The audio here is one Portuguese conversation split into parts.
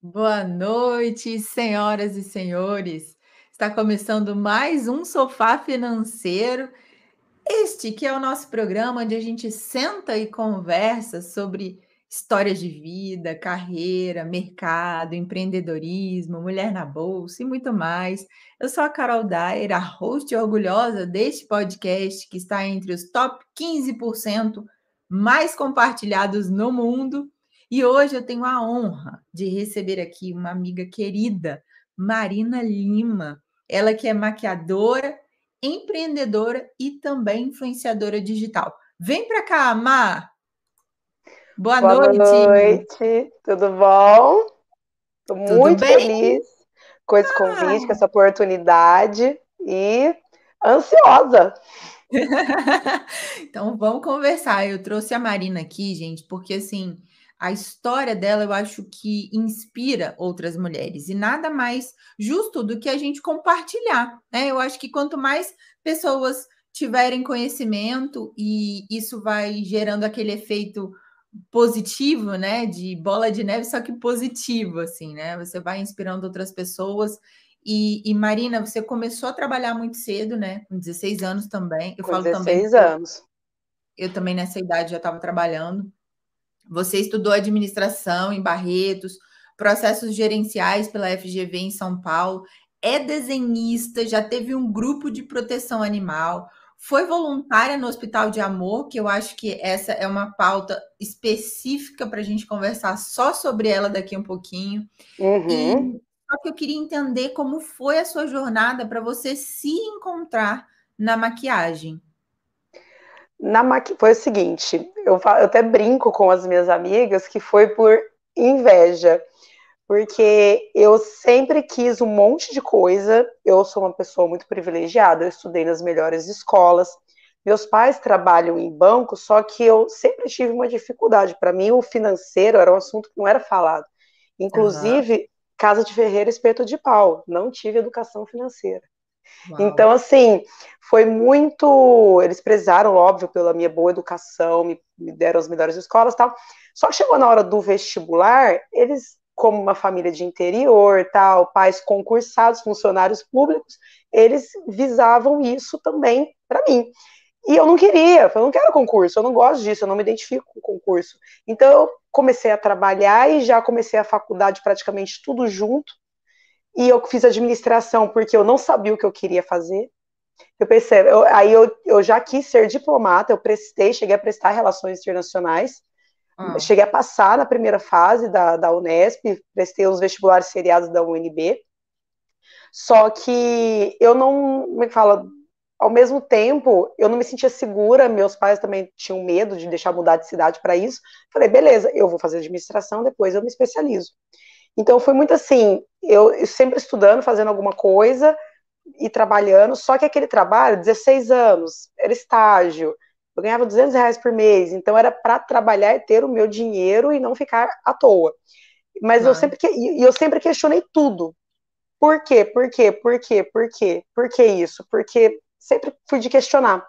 Boa noite, senhoras e senhores. Está começando mais um Sofá Financeiro. Este que é o nosso programa onde a gente senta e conversa sobre histórias de vida, carreira, mercado, empreendedorismo, mulher na bolsa e muito mais. Eu sou a Carol Dyer, a host orgulhosa deste podcast que está entre os top 15% mais compartilhados no mundo. E hoje eu tenho a honra de receber aqui uma amiga querida, Marina Lima. Ela que é maquiadora, empreendedora e também influenciadora digital. Vem para cá, Mar! Boa, Boa noite. noite, tudo bom? Estou muito bem? feliz com esse ah. convite, com essa oportunidade e ansiosa. então vamos conversar. Eu trouxe a Marina aqui, gente, porque assim, a história dela eu acho que inspira outras mulheres e nada mais justo do que a gente compartilhar, né? Eu acho que quanto mais pessoas tiverem conhecimento e isso vai gerando aquele efeito positivo, né? De bola de neve, só que positivo, assim, né? Você vai inspirando outras pessoas. E, e Marina, você começou a trabalhar muito cedo, né? Com 16 anos também. Eu Com falo 16 também, anos. Eu, eu também nessa idade já estava trabalhando. Você estudou administração em Barretos, processos gerenciais pela FGV em São Paulo, é desenhista, já teve um grupo de proteção animal foi voluntária no Hospital de Amor, que eu acho que essa é uma pauta específica para a gente conversar só sobre ela daqui um pouquinho. Uhum. E só que eu queria entender como foi a sua jornada para você se encontrar na maquiagem. Na maqui... Foi o seguinte, eu, eu até brinco com as minhas amigas que foi por inveja porque eu sempre quis um monte de coisa. Eu sou uma pessoa muito privilegiada, eu estudei nas melhores escolas. Meus pais trabalham em banco, só que eu sempre tive uma dificuldade. Para mim, o financeiro era um assunto que não era falado. Inclusive, uhum. casa de ferreiro, espeto de pau. Não tive educação financeira. Uau. Então, assim, foi muito. Eles prezaram, óbvio, pela minha boa educação, me, me deram as melhores escolas tal. Só que chegou na hora do vestibular, eles como uma família de interior, tal, pais concursados, funcionários públicos, eles visavam isso também para mim. E eu não queria, eu não quero concurso, eu não gosto disso, eu não me identifico com concurso. Então eu comecei a trabalhar e já comecei a faculdade praticamente tudo junto. E eu fiz administração porque eu não sabia o que eu queria fazer. Eu pensei, aí eu, eu já quis ser diplomata, eu prestei, cheguei a prestar relações internacionais. Ah. Cheguei a passar na primeira fase da, da Unesp, prestei os vestibulares seriados da UNB. Só que eu não, como é que fala, ao mesmo tempo, eu não me sentia segura, meus pais também tinham medo de deixar mudar de cidade para isso. Falei, beleza, eu vou fazer administração, depois eu me especializo. Então foi muito assim, eu, sempre estudando, fazendo alguma coisa e trabalhando, só que aquele trabalho, 16 anos, era estágio, eu ganhava 200 reais por mês, então era para trabalhar e ter o meu dinheiro e não ficar à toa. Mas eu sempre, e eu sempre questionei tudo. Por quê? Por quê? Por quê? Por quê? Por que isso? Porque sempre fui de questionar.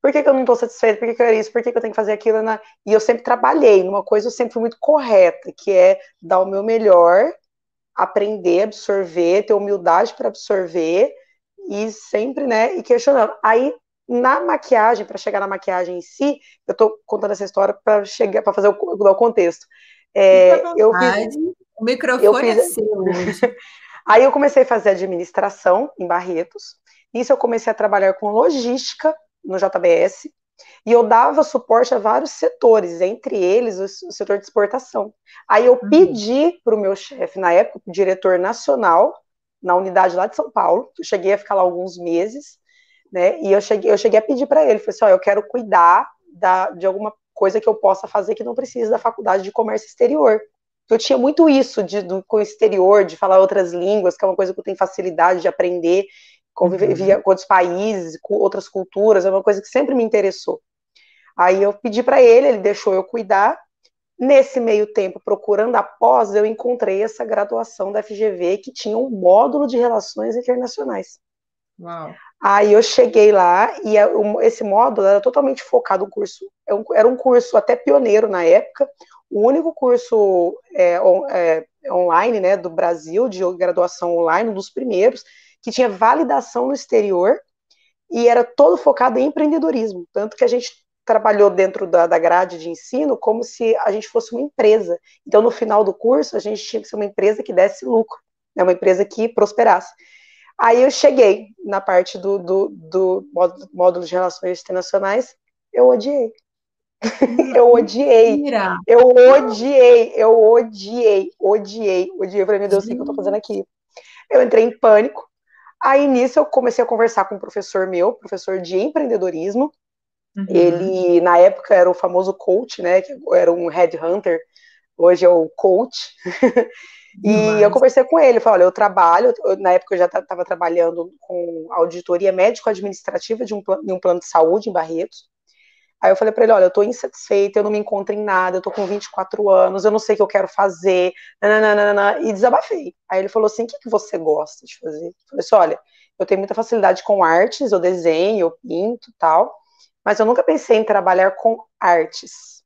Por que, que eu não estou satisfeita? Por que, que eu era isso? Por que, que eu tenho que fazer aquilo? E eu sempre trabalhei numa coisa, eu sempre fui muito correta, que é dar o meu melhor, aprender, absorver, ter humildade para absorver e sempre, né, e questionando. Aí na maquiagem, para chegar na maquiagem em si, eu estou contando essa história para chegar para fazer o, o contexto. É, eu fiz, o microfone eu fiz, é seu. aí eu comecei a fazer administração em Barretos. Nisso eu comecei a trabalhar com logística no JBS e eu dava suporte a vários setores, entre eles o, setor de exportação. Aí eu uhum. pedi para o meu chefe, na época, o diretor nacional, na unidade lá de São Paulo, eu cheguei a ficar lá alguns meses, né? E eu cheguei, eu cheguei a pedir para ele, falei assim, ó, eu quero cuidar da, de alguma coisa que eu possa fazer que não precise da faculdade de comércio exterior. Eu tinha muito isso de, do, com o exterior, de falar outras línguas, que é uma coisa que eu tenho facilidade de aprender, conviver uhum. com outros países, com outras culturas, é uma coisa que sempre me interessou. Aí eu pedi para ele, ele deixou eu cuidar. Nesse meio tempo, procurando a pós, eu encontrei essa graduação da FGV que tinha um módulo de relações internacionais. Uau. Aí eu cheguei lá e esse módulo era totalmente focado no curso, é era um curso até pioneiro na época, o único curso é, on, é, online né, do Brasil, de graduação online, um dos primeiros, que tinha validação no exterior e era todo focado em empreendedorismo. Tanto que a gente trabalhou dentro da, da grade de ensino como se a gente fosse uma empresa. Então, no final do curso, a gente tinha que ser uma empresa que desse lucro, né, uma empresa que prosperasse. Aí eu cheguei na parte do, do, do módulo, de relações internacionais, eu odiei. eu odiei. Eu odiei, eu odiei, odiei, odiei. Eu falei, meu Deus, o que eu tô fazendo aqui? Eu entrei em pânico. Aí nisso eu comecei a conversar com um professor meu, professor de empreendedorismo. Uhum. Ele, na época, era o famoso coach, né? Que era um headhunter, hoje é o coach. e Demais. eu conversei com ele, falei, olha, eu trabalho, eu, na época eu já estava trabalhando com auditoria médico-administrativa de um, de um plano de saúde em Barretos. Aí eu falei para ele, olha, eu tô insatisfeita, eu não me encontro em nada, eu tô com 24 anos, eu não sei o que eu quero fazer, nananana, e desabafei. Aí ele falou assim, o que, que você gosta de fazer? Eu falei assim, olha, eu tenho muita facilidade com artes, eu desenho, eu pinto tal, mas eu nunca pensei em trabalhar com artes.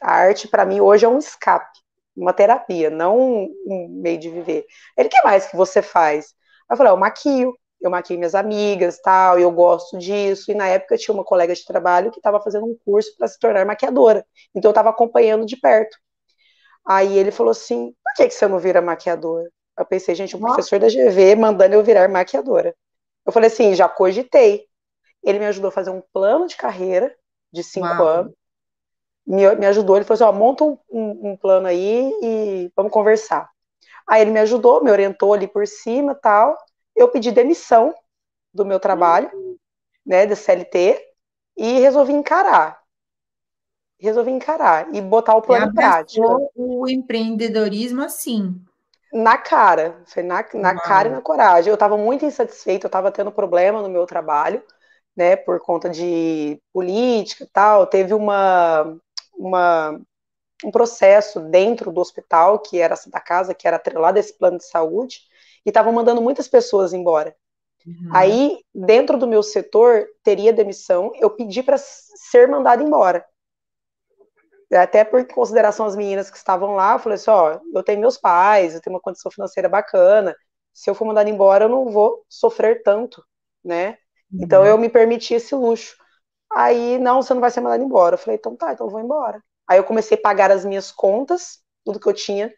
A arte, para mim, hoje é um escape, uma terapia, não um meio de viver. Ele, que mais que você faz? Eu falei, eu maquio, eu maquei minhas amigas, tal, eu gosto disso. E na época tinha uma colega de trabalho que estava fazendo um curso para se tornar maquiadora. Então eu estava acompanhando de perto. Aí ele falou assim: por que, que você não vira maquiadora? Eu pensei, gente, um professor da GV mandando eu virar maquiadora. Eu falei assim, já cogitei. Ele me ajudou a fazer um plano de carreira de cinco Uau. anos. Me, me, ajudou, ele falou assim, ó, monta um, um, plano aí e vamos conversar. Aí ele me ajudou, me orientou ali por cima tal eu pedi demissão do meu trabalho, uhum. né, da CLT, e resolvi encarar. Resolvi encarar e botar o plano em prática. o empreendedorismo assim. Na cara, foi na, na cara e na coragem. Eu estava muito insatisfeita, eu estava tendo problema no meu trabalho, né, por conta de política e tal. Teve uma, uma, um processo dentro do hospital, que era da casa, que era atrelado a esse plano de saúde, e estavam mandando muitas pessoas embora. Uhum. Aí, dentro do meu setor, teria demissão, eu pedi para ser mandado embora. Até por consideração as meninas que estavam lá, eu falei assim: ó, eu tenho meus pais, eu tenho uma condição financeira bacana, se eu for mandado embora, eu não vou sofrer tanto, né? Uhum. Então eu me permiti esse luxo. Aí, não, você não vai ser mandado embora. Eu falei, então tá, então eu vou embora. Aí eu comecei a pagar as minhas contas, tudo que eu tinha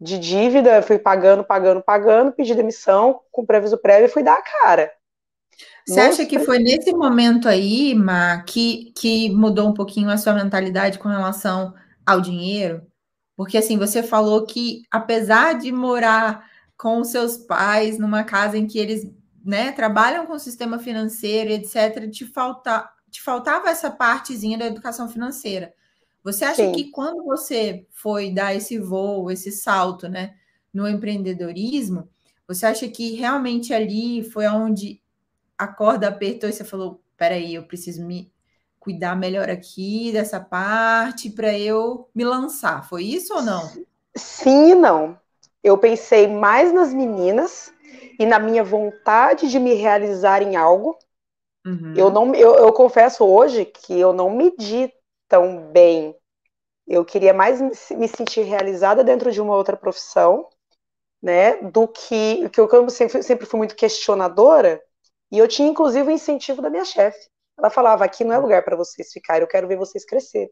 de dívida, fui pagando, pagando, pagando, pedi demissão com previso prévio e fui dar a cara. Você Nossa, acha que foi nesse momento aí, Ma, que, que mudou um pouquinho a sua mentalidade com relação ao dinheiro? Porque assim, você falou que apesar de morar com os seus pais numa casa em que eles né, trabalham com o sistema financeiro, etc., te, falta, te faltava essa partezinha da educação financeira. Você acha Sim. que quando você foi dar esse voo, esse salto, né, no empreendedorismo, você acha que realmente ali foi onde a corda apertou e você falou: peraí, eu preciso me cuidar melhor aqui dessa parte para eu me lançar? Foi isso ou não? Sim e não. Eu pensei mais nas meninas e na minha vontade de me realizar em algo. Uhum. Eu não, eu, eu confesso hoje que eu não medi tão bem. Eu queria mais me sentir realizada dentro de uma outra profissão, né, do que que eu sempre, sempre fui muito questionadora, e eu tinha inclusive o incentivo da minha chefe. Ela falava: aqui não é lugar para vocês ficarem, eu quero ver vocês crescer.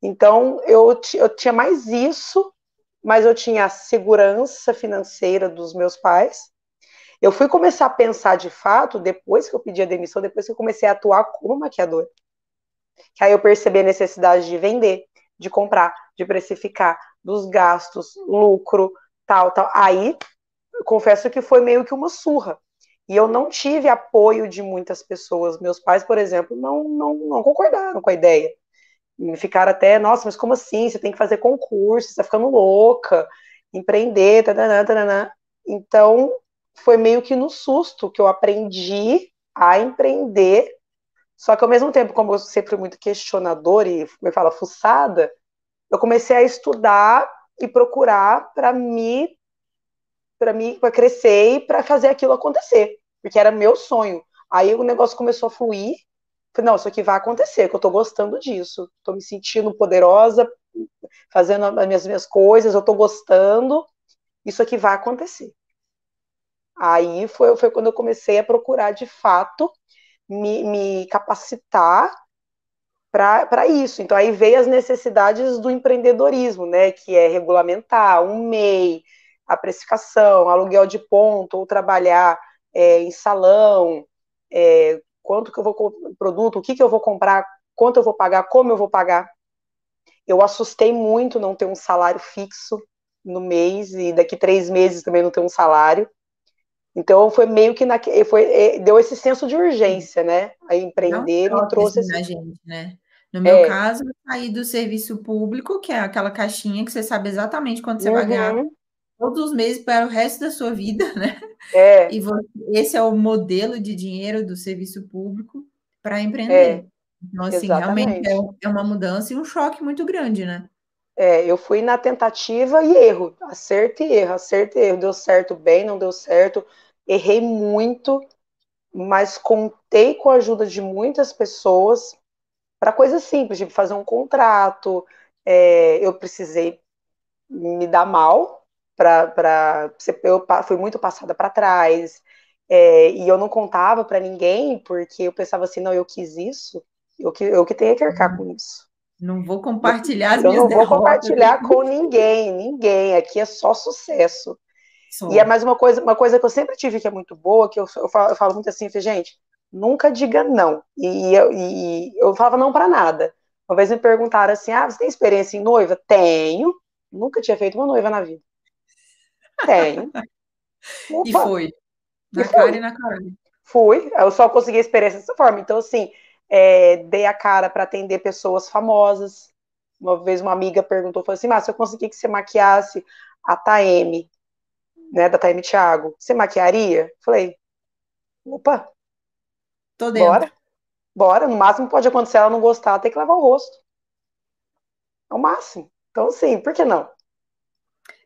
Então eu, eu tinha mais isso, mas eu tinha a segurança financeira dos meus pais. Eu fui começar a pensar de fato depois que eu pedi a demissão, depois que eu comecei a atuar como maquiadora que aí eu percebi a necessidade de vender, de comprar, de precificar, dos gastos, lucro, tal, tal. Aí, confesso que foi meio que uma surra. E eu não tive apoio de muitas pessoas. Meus pais, por exemplo, não, não, não concordaram com a ideia. E ficaram até, nossa, mas como assim? Você tem que fazer concurso, você tá ficando louca, empreender, tadanã. Então, foi meio que no susto que eu aprendi a empreender só que ao mesmo tempo, como eu sempre fui muito questionador e, me fala, fuçada, eu comecei a estudar e procurar para me para mim para crescer e para fazer aquilo acontecer. porque era meu sonho. Aí o negócio começou a fluir. Não, isso aqui vai acontecer, que eu tô gostando disso. Tô me sentindo poderosa, fazendo as minhas, minhas coisas, eu tô gostando. Isso aqui vai acontecer. Aí foi, foi quando eu comecei a procurar, de fato, me, me capacitar para isso. Então, aí veio as necessidades do empreendedorismo, né, que é regulamentar um MEI, a precificação, aluguel de ponto, ou trabalhar é, em salão, é, quanto que eu vou produto, o que, que eu vou comprar, quanto eu vou pagar, como eu vou pagar. Eu assustei muito não ter um salário fixo no mês e daqui três meses também não ter um salário. Então foi meio que na, foi, deu esse senso de urgência, né? A empreender me trouxe esse... gente, né? No meu é. caso, sair do serviço público, que é aquela caixinha que você sabe exatamente quanto você uhum. vai ganhar. Todos os meses para o resto da sua vida, né? É. E você, esse é o modelo de dinheiro do serviço público para empreender. É. Então, assim, Exatamente. realmente é, é uma mudança e um choque muito grande, né? É, eu fui na tentativa e erro, acerto e erro, acerto e erro. Deu certo bem, não deu certo. Errei muito, mas contei com a ajuda de muitas pessoas para coisas simples, tipo fazer um contrato. É, eu precisei me dar mal para eu fui muito passada para trás é, e eu não contava para ninguém porque eu pensava assim não eu quis isso eu que eu que tenho que arcar com isso não vou compartilhar as eu minhas não vou compartilhar com ninguém ninguém aqui é só sucesso e é mais uma coisa uma coisa que eu sempre tive que é muito boa que eu, eu, falo, eu falo muito assim gente nunca diga não. E, eu, e eu falava não para nada. Uma vez me perguntaram assim: ah, você tem experiência em noiva? Tenho. Nunca tinha feito uma noiva na vida. Tenho. e foi. Na e cara e na cara. Fui. Eu só consegui experiência dessa forma. Então, assim, é, dei a cara para atender pessoas famosas. Uma vez uma amiga perguntou, falou assim, mas se eu conseguir que você maquiasse a Taeme, né, da Taeme Thiago, você maquiaria? Falei, opa, Tô dentro. Bora. Bora. No máximo pode acontecer ela não gostar, ter que lavar o rosto. É o máximo. Então, sim, por que não?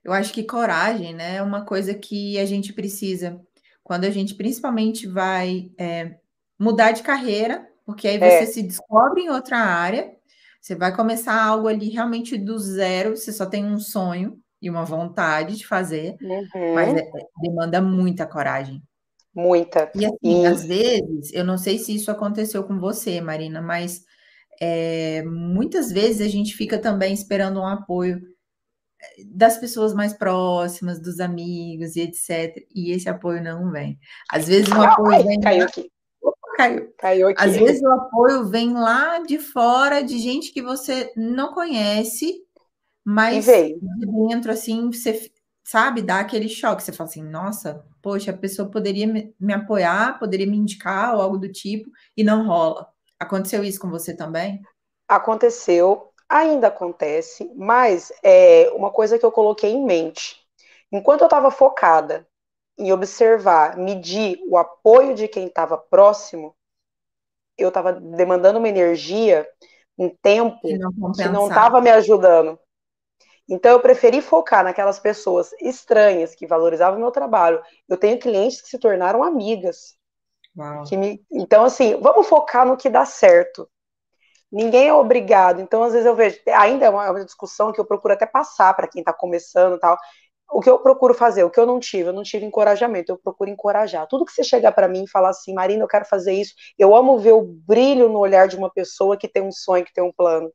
Eu acho que coragem, né, é uma coisa que a gente precisa. Quando a gente principalmente vai é, mudar de carreira, porque aí você é. se descobre em outra área, você vai começar algo ali realmente do zero, você só tem um sonho e uma vontade de fazer, uhum. mas é, demanda muita coragem. Muita. E assim, e... às vezes, eu não sei se isso aconteceu com você, Marina, mas é, muitas vezes a gente fica também esperando um apoio das pessoas mais próximas, dos amigos e etc. E esse apoio não vem. Às vezes o apoio Ai, vem. Caiu aqui. caiu. Caiu aqui. Às vezes o apoio vem lá de fora, de gente que você não conhece, mas de dentro, assim, você sabe, dá aquele choque. Você fala assim, nossa, poxa, a pessoa poderia me, me apoiar, poderia me indicar ou algo do tipo, e não rola. Aconteceu isso com você também? Aconteceu, ainda acontece, mas é uma coisa que eu coloquei em mente. Enquanto eu estava focada em observar, medir o apoio de quem estava próximo, eu estava demandando uma energia, um tempo que não estava me ajudando. Então, eu preferi focar naquelas pessoas estranhas que valorizavam o meu trabalho. Eu tenho clientes que se tornaram amigas. Que me... Então, assim, vamos focar no que dá certo. Ninguém é obrigado. Então, às vezes eu vejo, ainda é uma, é discussão que eu procuro até passar para quem está começando tal. O que eu procuro fazer, o que eu não tive, eu não tive encorajamento, eu procuro encorajar. Tudo que você chegar para mim e falar assim, Marina, eu quero fazer isso, eu amo ver o brilho no olhar de uma pessoa que tem um sonho, que tem um plano.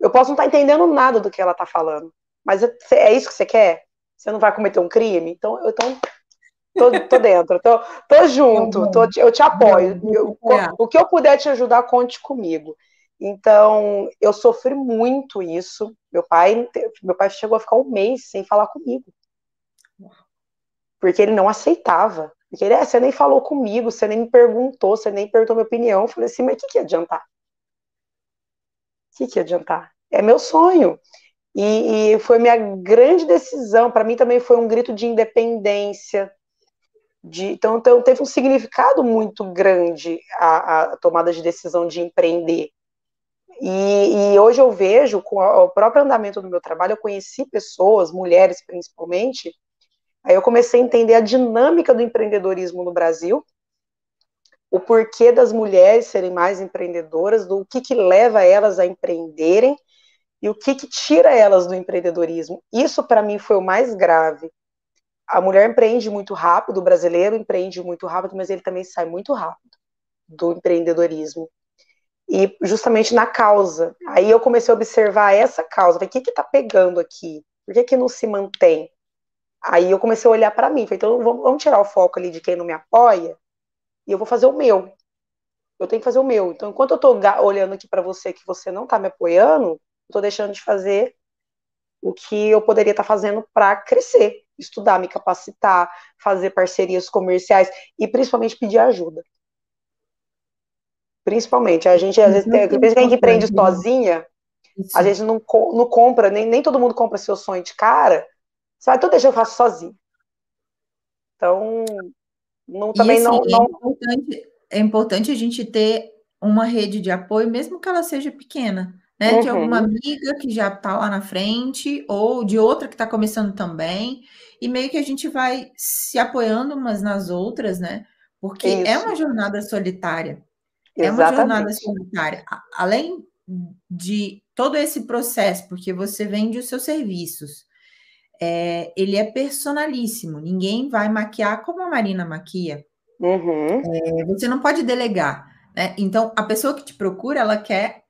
Eu posso não estar tá entendendo nada do que ela está falando, mas é, é isso que você quer? Você não vai cometer um crime? Então, eu tô, tô, tô dentro, tô, tô junto, tô, eu te apoio. Eu, o que eu puder te ajudar, conte comigo. Então, eu sofri muito isso. Meu pai, meu pai chegou a ficar um mês sem falar comigo. Porque ele não aceitava. Porque ele, é, você nem falou comigo, você nem me perguntou, você nem perguntou minha opinião. Eu falei assim, mas o que, que ia adiantar? que, que adiantar? É meu sonho. E, e foi minha grande decisão. Para mim também foi um grito de independência. De, então, então, teve um significado muito grande a, a tomada de decisão de empreender. E, e, hoje eu vejo, com o próprio andamento do meu trabalho, eu conheci pessoas, mulheres principalmente, Aí eu comecei a entender a dinâmica do empreendedorismo no Brasil, o porquê das mulheres serem mais empreendedoras, do que, que leva elas a empreenderem e o que, que tira elas do empreendedorismo. Isso, para mim, foi o mais grave. A mulher empreende muito rápido, o brasileiro empreende muito rápido, mas ele também sai muito rápido do empreendedorismo. E justamente na causa. Aí eu comecei a observar essa causa. o que está pegando aqui? Por que, que não se mantém? Aí eu comecei a olhar para mim. Falei, então vamos, vamos tirar o foco ali de quem não me apoia e eu vou fazer o meu. Eu tenho que fazer o meu. Então, enquanto eu estou olhando aqui para você que você não está me apoiando, eu estou deixando de fazer o que eu poderia estar tá fazendo para crescer, estudar, me capacitar, fazer parcerias comerciais e principalmente pedir ajuda. Principalmente, a gente às vezes tem, que a gente empreende sozinha, Isso. a gente não, não compra, nem, nem todo mundo compra seu sonho de cara, você vai, então deixa eu faço sozinho. Então, não, também assim, não. não... É, importante, é importante a gente ter uma rede de apoio, mesmo que ela seja pequena. Né, uhum. De alguma amiga que já está lá na frente, ou de outra que está começando também, e meio que a gente vai se apoiando umas nas outras, né? Porque Isso. é uma jornada solitária. Exatamente. É uma jornada solitária. Além de todo esse processo, porque você vende os seus serviços, é, ele é personalíssimo. Ninguém vai maquiar como a Marina maquia. Uhum. É, você não pode delegar. Né? Então, a pessoa que te procura, ela quer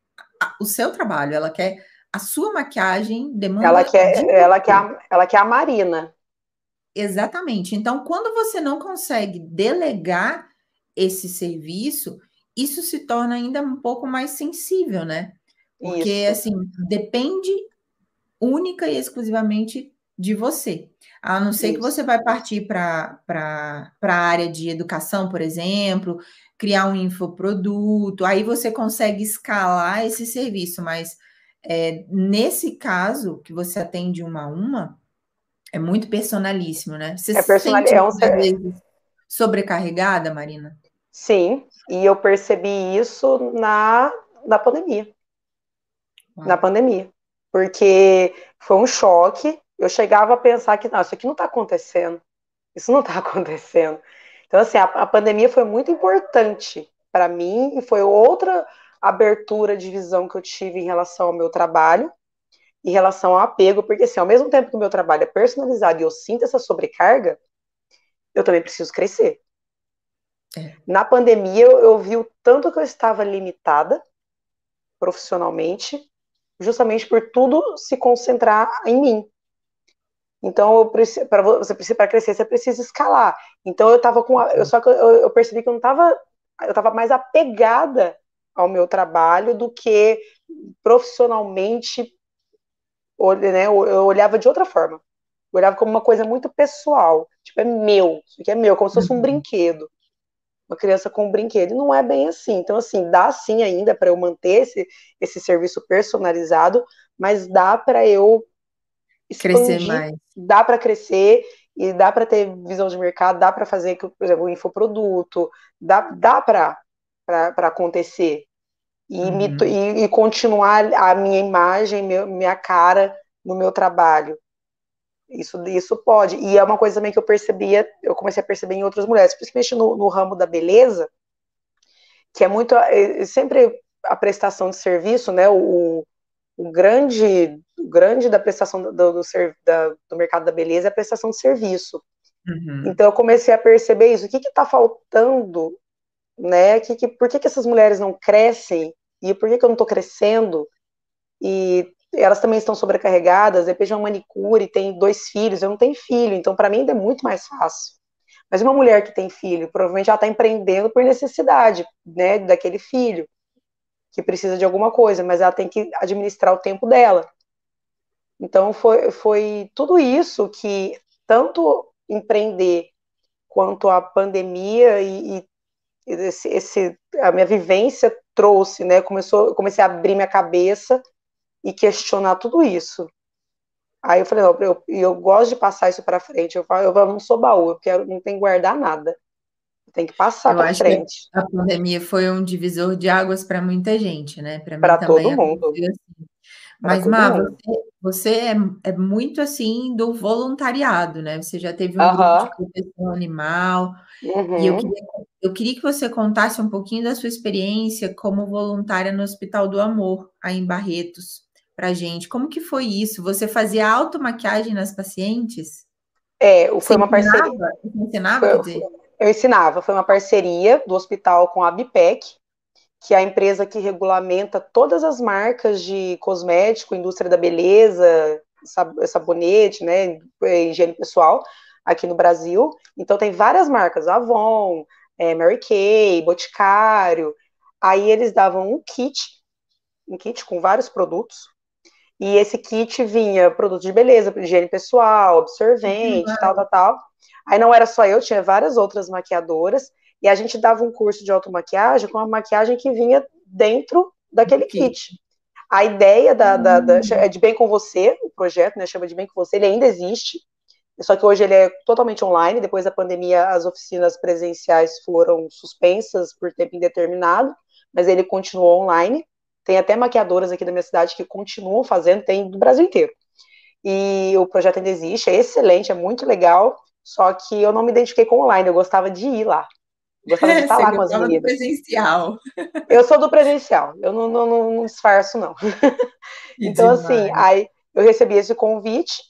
o seu trabalho, ela quer a sua maquiagem, demanda. Ela quer, de ela quer, a, ela quer a Marina. Exatamente. Então, quando você não consegue delegar esse serviço, isso se torna ainda um pouco mais sensível, né? Porque, isso. assim, depende única e exclusivamente de você. A não ser Isso. que você vai partir para a área de educação, por exemplo, criar um infoproduto, aí você consegue escalar esse serviço, mas é, nesse caso, que você atende uma a uma, é muito personalíssimo, né? Você é personal... se sente é um... vezes sobrecarregada, Marina? Sim, e eu percebi isso na, na pandemia. Uau. Na pandemia. Porque foi um choque, eu chegava a pensar que, não, isso aqui não está acontecendo. Isso não está acontecendo. Então, assim, a, a pandemia foi muito importante para mim e foi outra abertura de visão que eu tive em relação ao meu trabalho, em relação ao apego, porque, assim, ao mesmo tempo que o meu trabalho é personalizado e eu sinto essa sobrecarga, eu também preciso crescer. É. Na pandemia, eu, eu vi o tanto que eu estava limitada profissionalmente, justamente por tudo se concentrar em mim. Então, para você precisa para crescer, você precisa escalar. Então, eu estava com, eu só que eu, eu, percebi que eu não estava, eu estava mais apegada ao meu trabalho do que profissionalmente, né, eu olhava de outra forma. Eu olhava como uma coisa muito pessoal, tipo é meu, isso aqui é meu, como se fosse um uhum. brinquedo. Uma criança com um brinquedo, e não é bem assim. Então, assim, dá sim ainda para eu manter esse, esse serviço personalizado, mas dá para eu expandir, crescer mais. Dá para crescer e dá para ter visão de mercado, dá para fazer, por exemplo, o infoproduto, dá, dá para acontecer. E, uhum. me, e, e, continuar a minha imagem, meu, minha cara no meu trabalho. Isso, isso pode. E é uma coisa também que eu percebia, eu comecei a perceber em outras mulheres, principalmente no, no ramo da beleza, que é muito. É, sempre a prestação de serviço, né? O, o grande, o grande da prestação do, do, da, do mercado da beleza é a prestação de serviço. Uhum. Então eu comecei a perceber isso. O que está faltando, né? Que, que, por que, que essas mulheres não crescem? E por que, que eu não estou crescendo? E elas também estão sobrecarregadas. De repente, uma manicure tem dois filhos, eu não tenho filho, então para mim ainda é muito mais fácil. Mas uma mulher que tem filho, provavelmente ela está empreendendo por necessidade, né, daquele filho que precisa de alguma coisa, mas ela tem que administrar o tempo dela. Então foi, foi tudo isso que tanto empreender quanto a pandemia e, e esse, esse, a minha vivência trouxe, né? Começou, comecei a abrir minha cabeça e questionar tudo isso. Aí eu falei, não, eu, eu gosto de passar isso para frente. Eu falo, eu não sou baú, eu quero, não tem que guardar nada. Tem que passar para frente. a pandemia foi um divisor de águas para muita gente, né? Para todo mundo. Assim. Mas, Má, você, você é, é, muito assim do voluntariado, né? Você já teve um uhum. grupo de proteção animal. Uhum. E eu uhum. queria, eu queria que você contasse um pouquinho da sua experiência como voluntária no Hospital do Amor, aí em Barretos, pra gente. Como que foi isso? Você fazia automaquiagem nas pacientes? É, foi você uma parceria. Você ensinava, foi, eu ensinava, foi uma parceria do hospital com a BIPEC, que é a empresa que regulamenta todas as marcas de cosmético, indústria da beleza, sabonete, né, higiene pessoal aqui no Brasil. Então tem várias marcas, Avon, é, Mary Kay, Boticário. Aí eles davam um kit, um kit com vários produtos. E esse kit vinha produtos de beleza, higiene pessoal, absorvente, uhum. tal, tal, tal. Aí não era só eu, tinha várias outras maquiadoras. E a gente dava um curso de automaquiagem com a maquiagem que vinha dentro daquele kit. A ideia da, da, da, hum. é de Bem com Você, o projeto, né, chama de Bem com Você, ele ainda existe, só que hoje ele é totalmente online, depois da pandemia as oficinas presenciais foram suspensas por tempo indeterminado, mas ele continuou online, tem até maquiadoras aqui da minha cidade que continuam fazendo, tem do Brasil inteiro. E o projeto ainda existe, é excelente, é muito legal, só que eu não me identifiquei com online, eu gostava de ir lá. Gostava de estar lá com as meninas. presencial. Eu sou do presencial, eu não, não, não, não disfarço, não. então, assim, demais. assim, aí eu recebi esse convite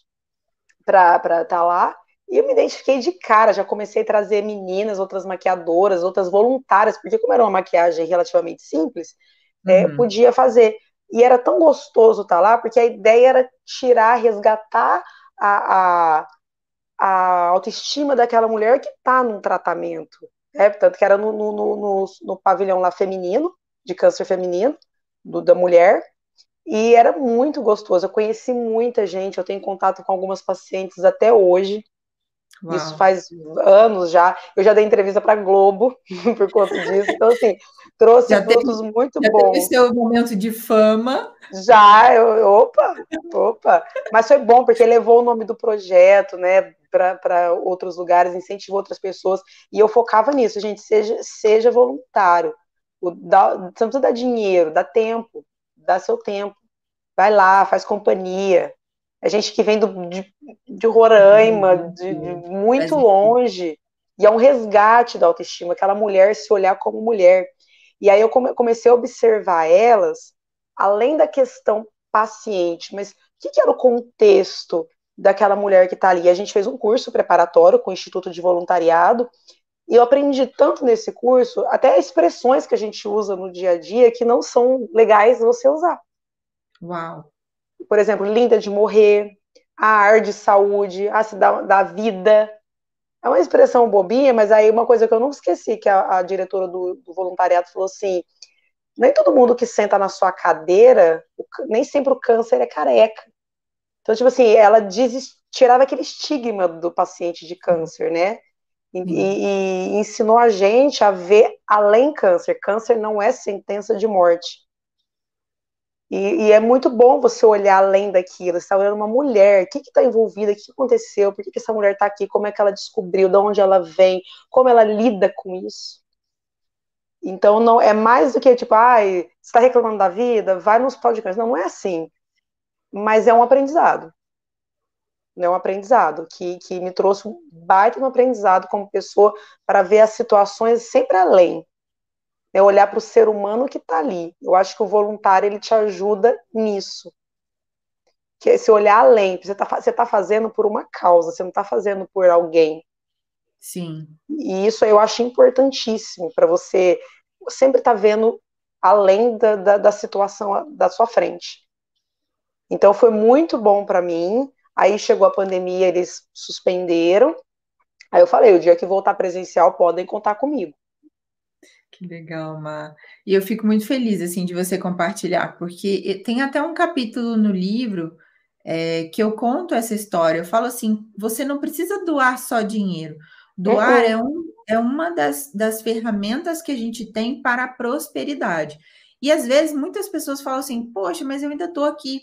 para estar tá lá, e eu me identifiquei de cara, já comecei a trazer meninas, outras maquiadoras, outras voluntárias, porque como era uma maquiagem relativamente simples, é, uhum. é, podia fazer. E era tão gostoso estar tá lá, porque a ideia era tirar, resgatar a, a, a autoestima daquela mulher que está num tratamento né? Tanto que era no, no, no, no, pavilhão lá feminino, de câncer feminino, do, da mulher, e era muito gostoso. Eu conheci muita gente, eu tenho contato com algumas pacientes até hoje. Uau. Isso faz anos já. Eu já dei entrevista para Globo por conta disso. Então, assim, trouxe já frutos teve, muito já bons. Teve seu momento de fama. Já, eu, opa, opa. Mas foi bom, porque levou o nome do projeto, né? para outros lugares, incentivou outras pessoas, e eu focava nisso, gente, seja, seja voluntário, o, dá, você não precisa dar dinheiro, dá tempo, dá seu tempo, vai lá, faz companhia, a gente que vem do, de, de Roraima, uhum. de, de muito longe, e é um resgate da autoestima, aquela mulher se olhar como mulher, e aí eu comecei a observar elas, além da questão paciente, mas o que, que era o contexto daquela mulher que está ali. A gente fez um curso preparatório com o Instituto de Voluntariado, e eu aprendi tanto nesse curso, até expressões que a gente usa no dia a dia que não são legais você usar. Uau! Por exemplo, linda de morrer, a ar de saúde, a da, da vida. É uma expressão bobinha, mas aí uma coisa que eu nunca esqueci, que a, a diretora do, do voluntariado falou assim, nem todo mundo que senta na sua cadeira, nem sempre o câncer é careca. Então, tipo assim, ela diz, tirava aquele estigma do paciente de câncer, né? E, e, e, ensinou a gente a ver além câncer. Câncer não é sentença de morte. E, e é muito bom você olhar além daquilo. Você está olhando uma mulher, o que está envolvida, o que aconteceu, por que, que essa mulher está aqui, como é que ela descobriu, de onde ela vem, como ela lida com isso. Então, não é mais do que tipo, ai, você está reclamando da vida, vai no hospital de câncer. Não, não é assim mas é um aprendizado. É um aprendizado que, que me trouxe um baita um aprendizado como pessoa para ver as situações sempre além. É olhar para o ser humano que está ali. Eu acho que o voluntário ele te ajuda nisso. Que é se olhar além, você está você tá fazendo por uma causa, você não está fazendo por alguém. Sim. E isso eu acho importantíssimo para você sempre estar tá vendo além da, da, da situação da sua frente. Então foi muito bom para mim. Aí chegou a pandemia, eles suspenderam. Aí eu falei, o dia que voltar presencial, podem contar comigo. Que legal, Mar. E eu fico muito feliz, assim, de você compartilhar, porque tem até um capítulo no livro é, que eu conto essa história. Eu falo assim, você não precisa doar só dinheiro. Doar uhum. é, um, é uma das, das ferramentas que a gente tem para a prosperidade. E às vezes muitas pessoas falam assim, poxa, mas eu ainda estou aqui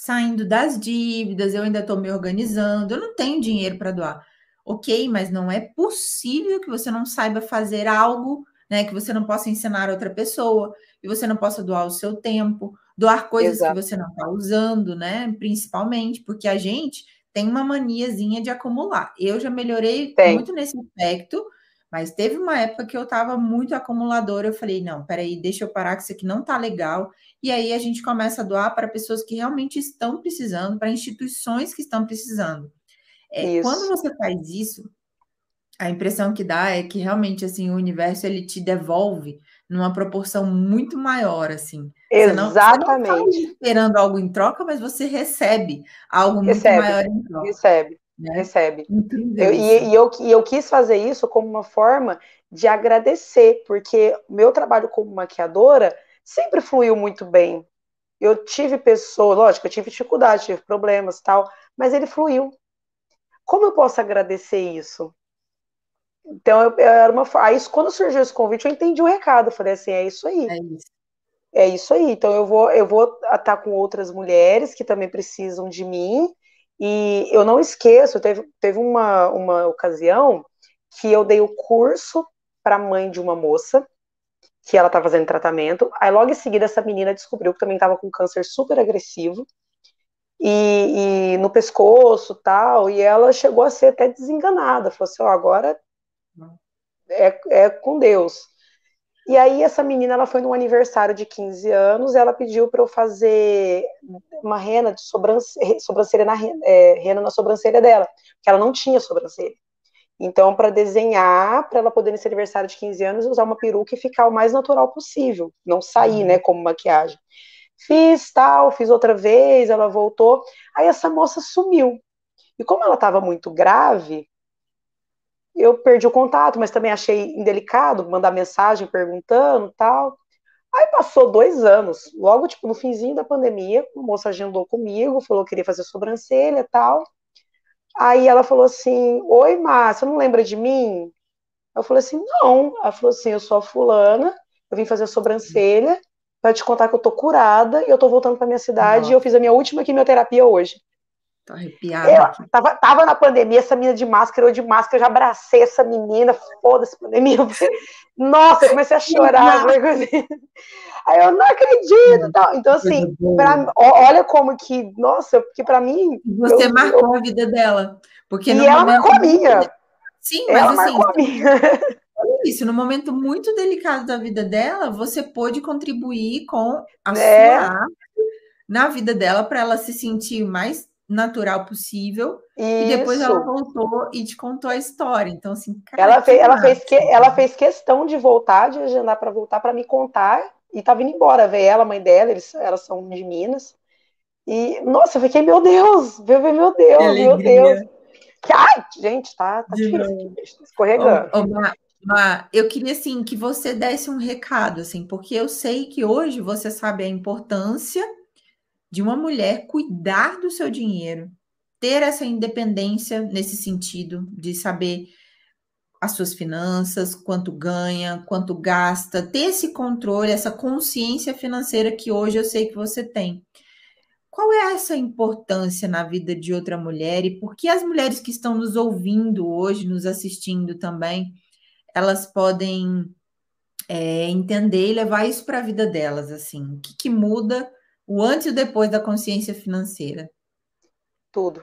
saindo das dívidas, eu ainda estou me organizando, eu não tenho dinheiro para doar. Ok, mas não é possível que você não saiba fazer algo, né? Que você não possa ensinar outra pessoa, e você não possa doar o seu tempo, doar coisas Exato. que você não está usando, né? Principalmente, porque a gente tem uma maniazinha de acumular. Eu já melhorei tem. muito nesse aspecto, mas teve uma época que eu estava muito acumuladora. Eu falei, não, peraí, deixa eu parar, que isso aqui não tá legal. E aí a gente começa a doar para pessoas que realmente estão precisando, para instituições que estão precisando. É, quando você faz isso, a impressão que dá é que realmente assim o universo ele te devolve numa proporção muito maior, assim. Exatamente. Você não, está esperando algo em troca, mas você recebe algo recebe, muito maior em troca. Recebe, né? recebe. Eu, e, e, eu, e eu quis fazer isso como uma forma de agradecer, porque meu trabalho como maquiadora sempre fluiu muito bem. Eu tive pessoas, lógico, eu tive dificuldade, tive problemas tal, mas ele fluiu. Como eu posso agradecer isso? Então, eu, eu era uma. Aí, quando surgiu esse convite, eu entendi o recado. Eu falei assim: é isso aí. É isso. É isso aí. Então, eu vou eu vou estar com outras mulheres que também precisam de mim. E eu não esqueço, teve, teve uma, uma ocasião que eu dei o curso para a mãe de uma moça que ela estava fazendo tratamento. Aí, logo em seguida, essa menina descobriu que também estava com câncer super agressivo. E, e, no pescoço tal, e ela chegou a ser até desenganada, falou assim, ó, oh, agora é, é com Deus. E aí essa menina, ela foi no aniversário de 15 anos, ela pediu para eu fazer uma rena de sobrancelha, sobrancelha na é, rena na sobrancelha dela, porque ela não tinha sobrancelha. Então, para desenhar, para ela poder nesse aniversário de 15 anos usar uma peruca e ficar o mais natural possível, não sair, né, como maquiagem. Fiz tal, fiz outra vez, ela voltou. Aí essa moça sumiu. E como ela estava muito grave, eu perdi o contato, mas também achei indelicado mandar mensagem perguntando tal. Aí passou dois anos, logo tipo no finzinho da pandemia, o moço agendou comigo, falou que queria fazer sobrancelha tal. Aí ela falou assim: Oi, Márcia, você não lembra de mim? Eu falei assim: Não. Ela falou assim: Eu sou a fulana, eu vim fazer sobrancelha para te contar que eu tô curada e eu tô voltando para minha cidade Nossa. e eu fiz a minha última quimioterapia hoje. Tô arrepiada. Eu tava, tava, na pandemia, essa menina de máscara, eu de máscara, eu já abracei essa menina, foda-se pandemia. Nossa, eu comecei a chorar. Aí eu não acredito. Tal. Então, assim, pra, olha como que, nossa, porque para mim. Você eu, marcou eu, a vida dela. Porque e ela marcou a minha. Sim, mas ela assim. Marcou a minha. Isso, no momento muito delicado da vida dela, você pôde contribuir com a é. sua na vida dela para ela se sentir mais natural possível. Isso. E depois ela voltou e te contou a história. Então, assim, cara, ela, fez, ela, fez que, ela fez questão de voltar, de agendar para voltar para me contar e tá vindo embora. Ver ela, a mãe dela, eles, elas são de Minas. E, nossa, eu fiquei, meu Deus, meu, meu Deus, meu Deus. Que, ai, gente, tá, tá difícil, escorregando. Ô, ô, eu queria, assim, que você desse um recado, assim, porque eu sei que hoje você sabe a importância de uma mulher cuidar do seu dinheiro, ter essa independência nesse sentido de saber as suas finanças, quanto ganha, quanto gasta, ter esse controle, essa consciência financeira que hoje eu sei que você tem. Qual é essa importância na vida de outra mulher e por que as mulheres que estão nos ouvindo hoje, nos assistindo também, elas podem é, entender e levar isso para a vida delas? Assim, o que, que muda o antes e o depois da consciência financeira? Tudo.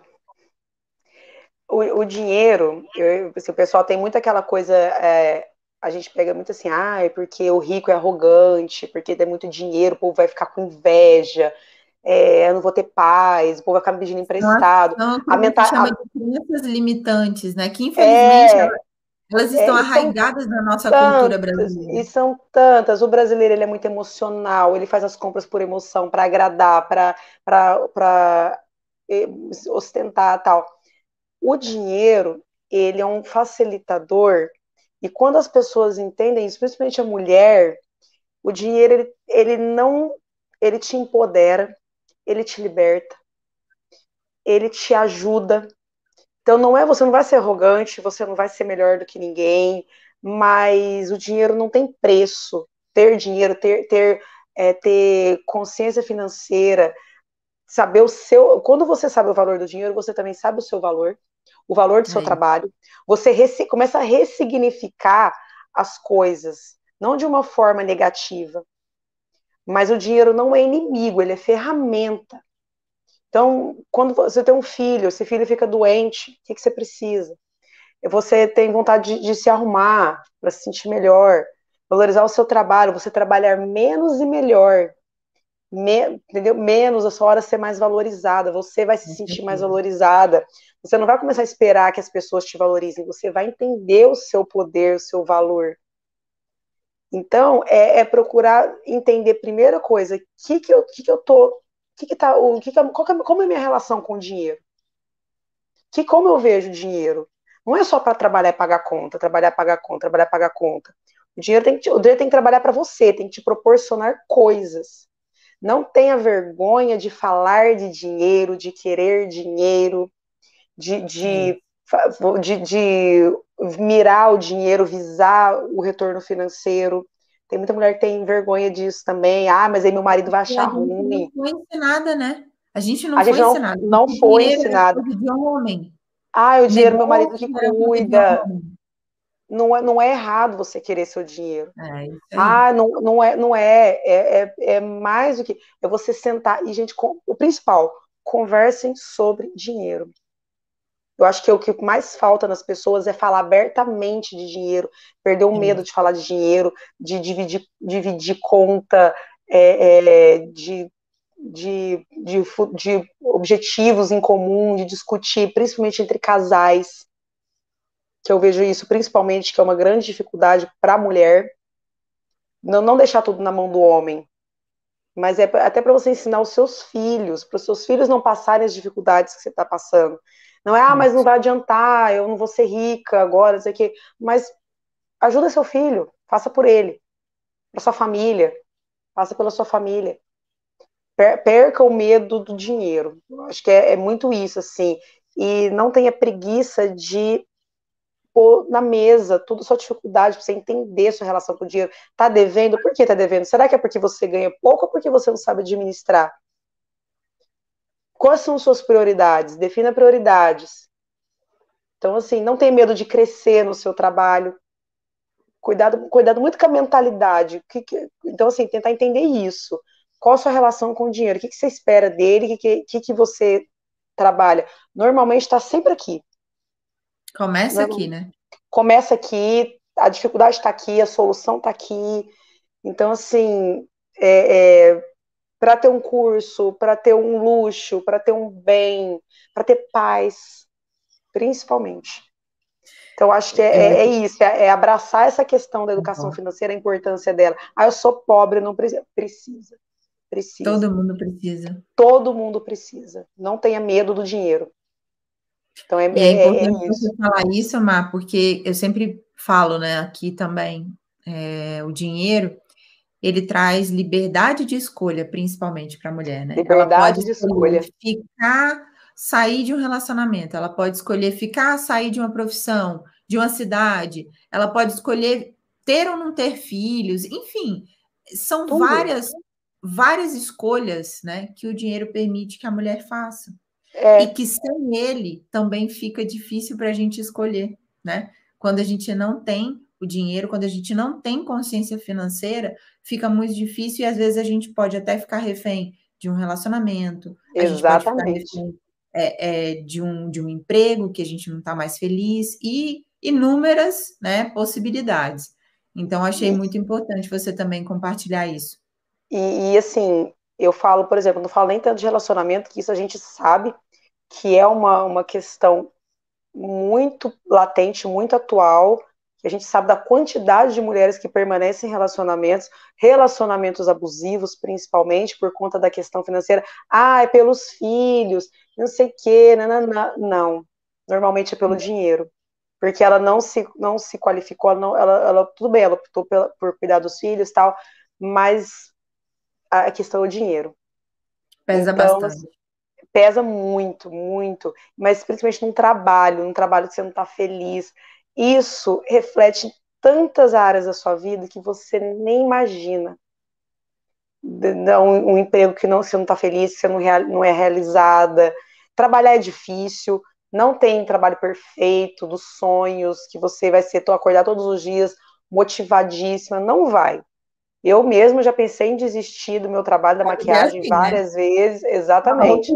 O, o dinheiro, eu, assim, o pessoal tem muito aquela coisa, é, a gente pega muito assim, ah, é porque o rico é arrogante, porque tem muito dinheiro, o povo vai ficar com inveja, é, eu não vou ter paz, o povo vai ficar me pedindo emprestado. Não, a mental... chama de crenças limitantes, né? Que infelizmente é, elas é, estão é, arraigadas na nossa tantas, cultura brasileira. E são tantas. O brasileiro ele é muito emocional, ele faz as compras por emoção, para agradar, para eh, ostentar tal. O dinheiro, ele é um facilitador, e quando as pessoas entendem isso, principalmente a mulher, o dinheiro, ele, ele não, ele te empodera, ele te liberta, ele te ajuda, então não é, você não vai ser arrogante, você não vai ser melhor do que ninguém, mas o dinheiro não tem preço. Ter dinheiro, ter, ter, é, ter consciência financeira, saber o seu. Quando você sabe o valor do dinheiro, você também sabe o seu valor, o valor do seu é. trabalho. Você começa a ressignificar as coisas, não de uma forma negativa. Mas o dinheiro não é inimigo, ele é ferramenta. Então, quando você tem um filho, esse filho fica doente, o que, que você precisa? Você tem vontade de, de se arrumar para se sentir melhor, valorizar o seu trabalho, você trabalhar menos e melhor, me, entendeu? Menos a sua hora ser mais valorizada, você vai se sentir mais valorizada. Você não vai começar a esperar que as pessoas te valorizem, você vai entender o seu poder, o seu valor. Então, é, é procurar entender, primeira coisa, o que, que, eu, que, que eu tô que que tá, o que, que qual que é, como é a minha relação com o dinheiro? Que como eu vejo o dinheiro? Não é só para trabalhar e pagar conta, trabalhar, pagar conta, trabalhar, pagar conta. O dinheiro tem que, o dinheiro tem que trabalhar para você, tem que te proporcionar coisas. Não tenha vergonha de falar de dinheiro, de querer dinheiro, de, de, de, de mirar o dinheiro, visar o retorno financeiro. Tem muita mulher que tem vergonha disso também. Ah, mas aí meu marido vai achar ruim. Não foi ensinada, né? A gente não a foi gente não, ensinada. Não foi ensinada. de homem. Ah, o dinheiro meu marido que cuida. Não é, não é errado você querer seu dinheiro. É, ah, não, não é, não é, é, é, é mais do que é você sentar e gente, o principal, conversem sobre dinheiro. Eu acho que o que mais falta nas pessoas é falar abertamente de dinheiro, perder o medo de falar de dinheiro, de dividir, dividir conta, é, é, de, de, de, de objetivos em comum, de discutir, principalmente entre casais, que eu vejo isso principalmente que é uma grande dificuldade para a mulher. Não, não deixar tudo na mão do homem, mas é até para você ensinar os seus filhos, para os seus filhos não passarem as dificuldades que você está passando. Não é, ah, mas não vai adiantar, eu não vou ser rica agora, não sei o quê. Mas ajuda seu filho, faça por ele, para sua família, faça pela sua família. Perca o medo do dinheiro. Acho que é, é muito isso, assim. E não tenha preguiça de pôr na mesa tudo sua dificuldade, para você entender sua relação com o dinheiro. Tá devendo? Por que tá devendo? Será que é porque você ganha pouco ou porque você não sabe administrar? Quais são suas prioridades? Defina prioridades. Então, assim, não tem medo de crescer no seu trabalho. Cuidado, cuidado muito com a mentalidade. Que, que, então, assim, tentar entender isso. Qual a sua relação com o dinheiro? O que, que você espera dele? O que, que, que você trabalha? Normalmente está sempre aqui. Começa aqui, né? Começa aqui, a dificuldade está aqui, a solução está aqui. Então, assim, é, é, para ter um curso, para ter um luxo, para ter um bem, para ter paz, principalmente. Então, acho que é, é, é isso, é, é, abraçar essa questão da educação uhum. financeira, a importância dela. Ah, eu sou pobre, não precisa. Precisa. Precisa. Todo mundo precisa. Todo mundo precisa. Não tenha medo do dinheiro. Então, é, é, é importante você falar isso, Mar, porque eu sempre falo, né, aqui também, é, o dinheiro, ele traz liberdade de escolha, principalmente para a mulher, né? Liberdade ela pode de escolha. Ficar, sair de um relacionamento, ela pode escolher ficar, sair de uma profissão, de uma cidade, ela pode escolher ter ou não ter filhos, enfim, são Tudo. várias várias escolhas, né, que o dinheiro permite que a mulher faça. É. E que sem ele também fica difícil para a gente escolher, né? Quando a gente não tem o dinheiro, quando a gente não tem consciência financeira, fica muito difícil e às vezes a gente pode até ficar refém de um relacionamento, Exatamente. Refém, é, é, de, um, de um emprego que a gente não está mais feliz e inúmeras né, possibilidades. Então, achei muito importante você também compartilhar isso. E, e, assim, eu falo, por exemplo, não falo nem tanto de relacionamento, que isso a gente sabe que é uma, uma questão muito latente, muito atual, a gente sabe da quantidade de mulheres que permanecem em relacionamentos, relacionamentos abusivos, principalmente por conta da questão financeira. Ah, é pelos filhos, não sei o quê, não, não. Normalmente é pelo dinheiro. Porque ela não se, não se qualificou, ela, não, ela, ela tudo bem, ela optou pela, por cuidar dos filhos e tal, mas a questão é o dinheiro. Pesa então, bastante. Pesa muito, muito, mas principalmente num trabalho, num trabalho que você não está feliz, isso reflete tantas áreas da sua vida que você nem imagina. Um, um emprego que não, você não está feliz, você não, não é realizada. Trabalhar é difícil, não tem trabalho perfeito, dos sonhos, que você vai ser acordar todos os dias motivadíssima, não vai. Eu mesmo já pensei em desistir do meu trabalho da é maquiagem assim, né? várias né? vezes, exatamente.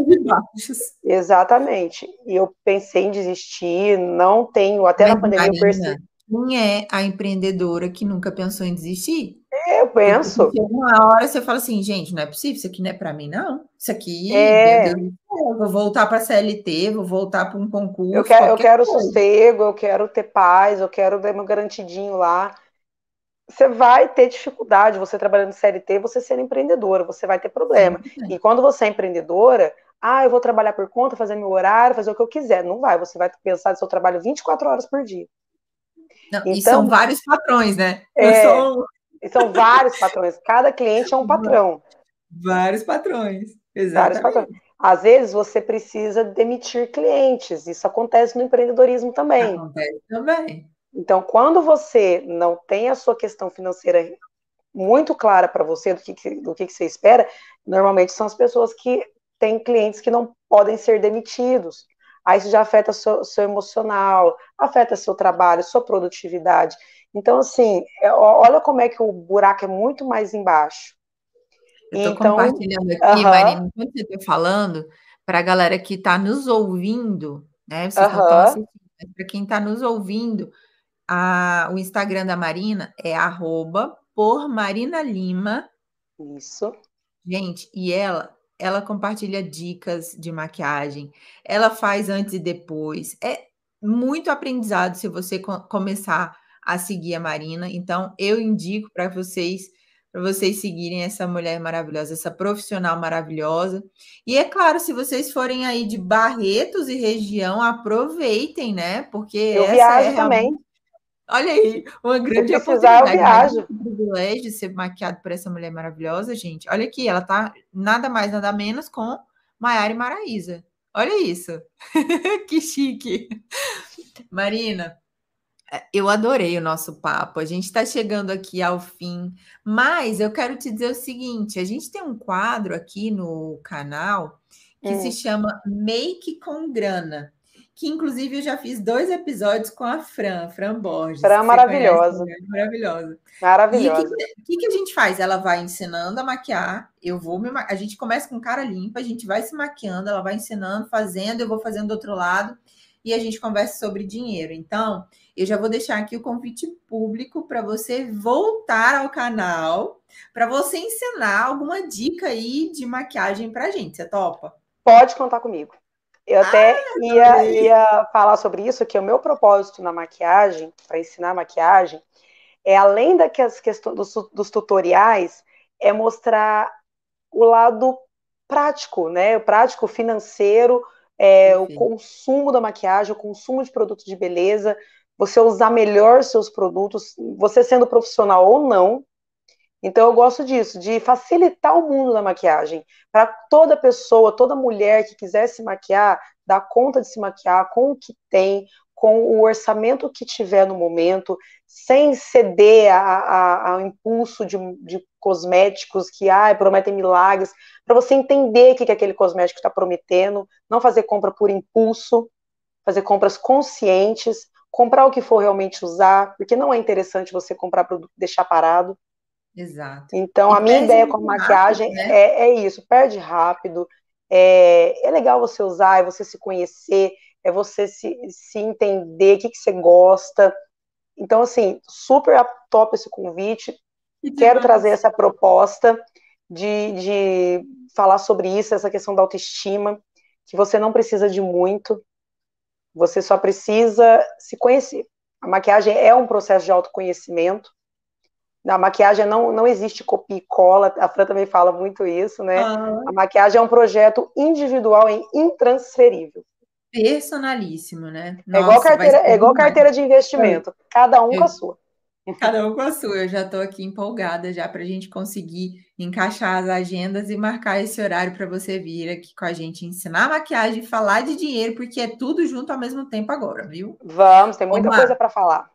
Exatamente. E eu pensei em desistir, não tenho, até Mas, na pandemia eu percebi. Quem é a empreendedora que nunca pensou em desistir? É, eu penso. Porque uma hora você fala assim, gente, não é possível, isso aqui não é para mim, não. Isso aqui, é. Deus, vou voltar para a CLT, vou voltar para um concurso. Eu quero, eu quero sossego, eu quero ter paz, eu quero ter meu garantidinho lá você vai ter dificuldade, você trabalhando CLT, você ser empreendedora, você vai ter problema. E quando você é empreendedora, ah, eu vou trabalhar por conta, fazer meu horário, fazer o que eu quiser. Não vai, você vai pensar no seu trabalho 24 horas por dia. Não, então, e são vários patrões, né? É, sou... São vários patrões. Cada cliente é um patrão. Vários patrões. Exatamente. Vários patrões. Às vezes você precisa demitir clientes. Isso acontece no empreendedorismo também. Acontece também. Então, quando você não tem a sua questão financeira muito clara para você do que, do que, você espera, normalmente são as pessoas que têm clientes que não podem ser demitidos. Aí isso já afeta seu, seu emocional, afeta seu trabalho, sua produtividade. Então, assim, é, olha como é que o buraco é muito mais embaixo. Estou então, compartilhando aqui, uh -huh. Marina, enquanto você está falando, para a galera que está nos ouvindo, né? Vocês uh -huh. para quem está nos ouvindo, a, o Instagram da Marina é arroba por Marina Lima. Isso. Gente, e ela ela compartilha dicas de maquiagem, ela faz antes e depois. É muito aprendizado se você co começar a seguir a Marina. Então, eu indico para vocês para vocês seguirem essa mulher maravilhosa, essa profissional maravilhosa. E é claro, se vocês forem aí de Barretos e região, aproveitem, né? Porque eu essa viajo é também. Olha aí, uma grande oportunidade. Viajo. Um privilégio de ser maquiado por essa mulher maravilhosa, gente. Olha aqui, ela tá nada mais, nada menos com Maiara e Maraísa. Olha isso. que chique. Marina, eu adorei o nosso papo. A gente está chegando aqui ao fim, mas eu quero te dizer o seguinte: a gente tem um quadro aqui no canal que hum. se chama Make com Grana que inclusive eu já fiz dois episódios com a Fran, Fran Borges. Fran maravilhosa. Conhece, né? maravilhosa. Maravilhosa. E o que, que, que, a gente faz? Ela vai ensinando a maquiar, eu vou me A gente começa com cara limpa, a gente vai se maquiando, ela vai ensinando, fazendo, eu vou fazendo do outro lado, e a gente conversa sobre dinheiro. Então, eu já vou deixar aqui o convite público para você voltar ao canal, para você ensinar alguma dica aí de maquiagem para a gente. Você topa? Pode contar comigo. Eu até ah, ia, ia falar sobre isso, que o meu propósito na maquiagem, para ensinar maquiagem, é além das questões dos, dos tutoriais, é mostrar o lado prático, né? O prático financeiro, é, o consumo da maquiagem, o consumo de produtos de beleza, você usar melhor seus produtos, você sendo profissional ou não, então eu gosto disso, de facilitar o mundo da maquiagem, para toda pessoa, toda mulher que quiser se maquiar, dar conta de se maquiar com o que tem, com o orçamento que tiver no momento, sem ceder ao impulso de, de, cosméticos que ah, prometem milagres, para você entender o que, que aquele cosmético está prometendo, não fazer compra por impulso, fazer compras conscientes, comprar o que for realmente usar, porque não é interessante você comprar produto e deixar parado. Exato. Então, e a minha ideia com a maquiagem rápido, né? é, é, isso, perde rápido. É, é legal você usar, é você se conhecer, é você se, se entender o que, que você gosta. Então, assim, super top esse convite. Quero trazer essa proposta de, de falar sobre isso, essa questão da autoestima, que você não precisa de muito, você só precisa se conhecer. A maquiagem é um processo de autoconhecimento, na maquiagem não, não existe copia e cola, a Fran também fala muito isso, né? Ah. A maquiagem é um projeto individual e intransferível. Personalíssimo, né? Nossa, é igual carteira, é igual carteira de investimento, cada um eu, com a sua. Cada um com a sua. Eu já estou aqui empolgada já para a gente conseguir encaixar as agendas e marcar esse horário para você vir aqui com a gente ensinar maquiagem, falar de dinheiro, porque é tudo junto ao mesmo tempo agora, viu? Vamos, tem muita coisa para falar.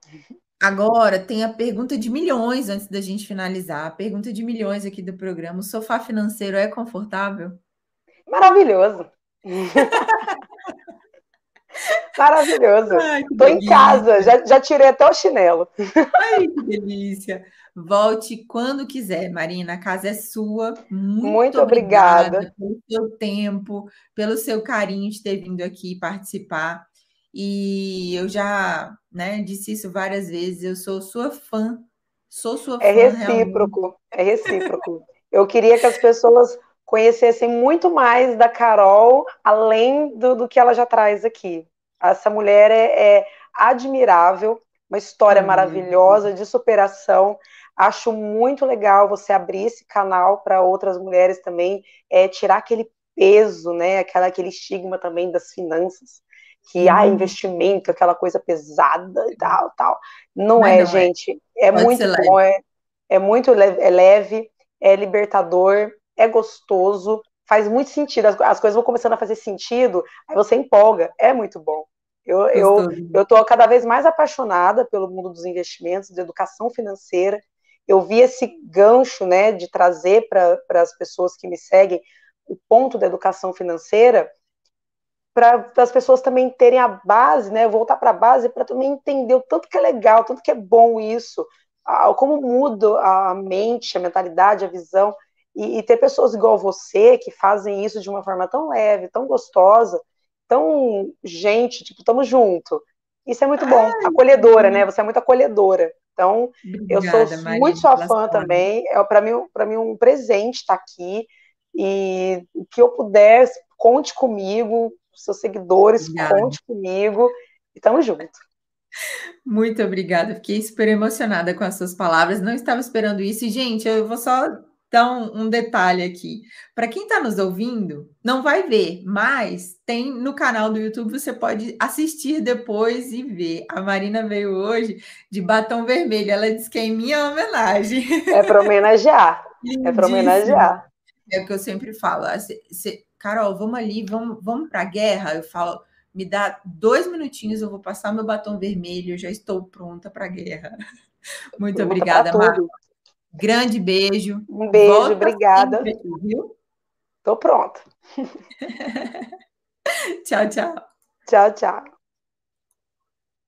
Agora tem a pergunta de milhões antes da gente finalizar. A pergunta de milhões aqui do programa: o sofá financeiro é confortável? Maravilhoso. Maravilhoso. Estou em casa, já, já tirei até o chinelo. Ai, que delícia. Volte quando quiser, Marina. A casa é sua. Muito, Muito obrigada, obrigada pelo seu tempo, pelo seu carinho de ter vindo aqui participar. E eu já né, disse isso várias vezes. Eu sou sua fã. Sou sua é fã. É recíproco. Realmente. É recíproco. Eu queria que as pessoas conhecessem muito mais da Carol, além do, do que ela já traz aqui. Essa mulher é, é admirável, uma história uhum. maravilhosa de superação. Acho muito legal você abrir esse canal para outras mulheres também, é, tirar aquele peso, né, aquela, aquele estigma também das finanças, que há uhum. investimento, aquela coisa pesada e tal, tal. Não, não é, não é. gente. É, é muito bom, é, é muito leve, é leve, é libertador, é gostoso, faz muito sentido. As, as, coisas vão começando a fazer sentido, aí você empolga, é muito bom. Eu, eu, eu tô cada vez mais apaixonada pelo mundo dos investimentos, de educação financeira eu vi esse gancho, né, de trazer para as pessoas que me seguem o ponto da educação financeira, para as pessoas também terem a base, né, voltar para a base para também entender o tanto que é legal, o tanto que é bom isso, como muda a mente, a mentalidade, a visão, e, e ter pessoas igual você que fazem isso de uma forma tão leve, tão gostosa, tão gente, tipo, estamos junto. Isso é muito bom, acolhedora, né? Você é muito acolhedora. Então, Obrigada, eu sou Maria, muito sua fã também. É para mim, para mim um presente estar aqui e o que eu puder, conte comigo, seus seguidores, Obrigada. conte comigo e tamo junto. Muito obrigada, fiquei super emocionada com as suas palavras. Não estava esperando isso. E, gente, eu vou só então, um detalhe aqui. Para quem está nos ouvindo, não vai ver, mas tem no canal do YouTube, você pode assistir depois e ver. A Marina veio hoje de batom vermelho. Ela disse que é em minha homenagem. É para homenagear. é para homenagear. É o que eu sempre falo. Carol, vamos ali, vamos, vamos para a guerra. Eu falo, me dá dois minutinhos, eu vou passar meu batom vermelho, eu já estou pronta para a guerra. Muito pronta obrigada, Marco. Grande beijo. Um beijo, Volta obrigada. Tô pronta. tchau, tchau. Tchau, tchau.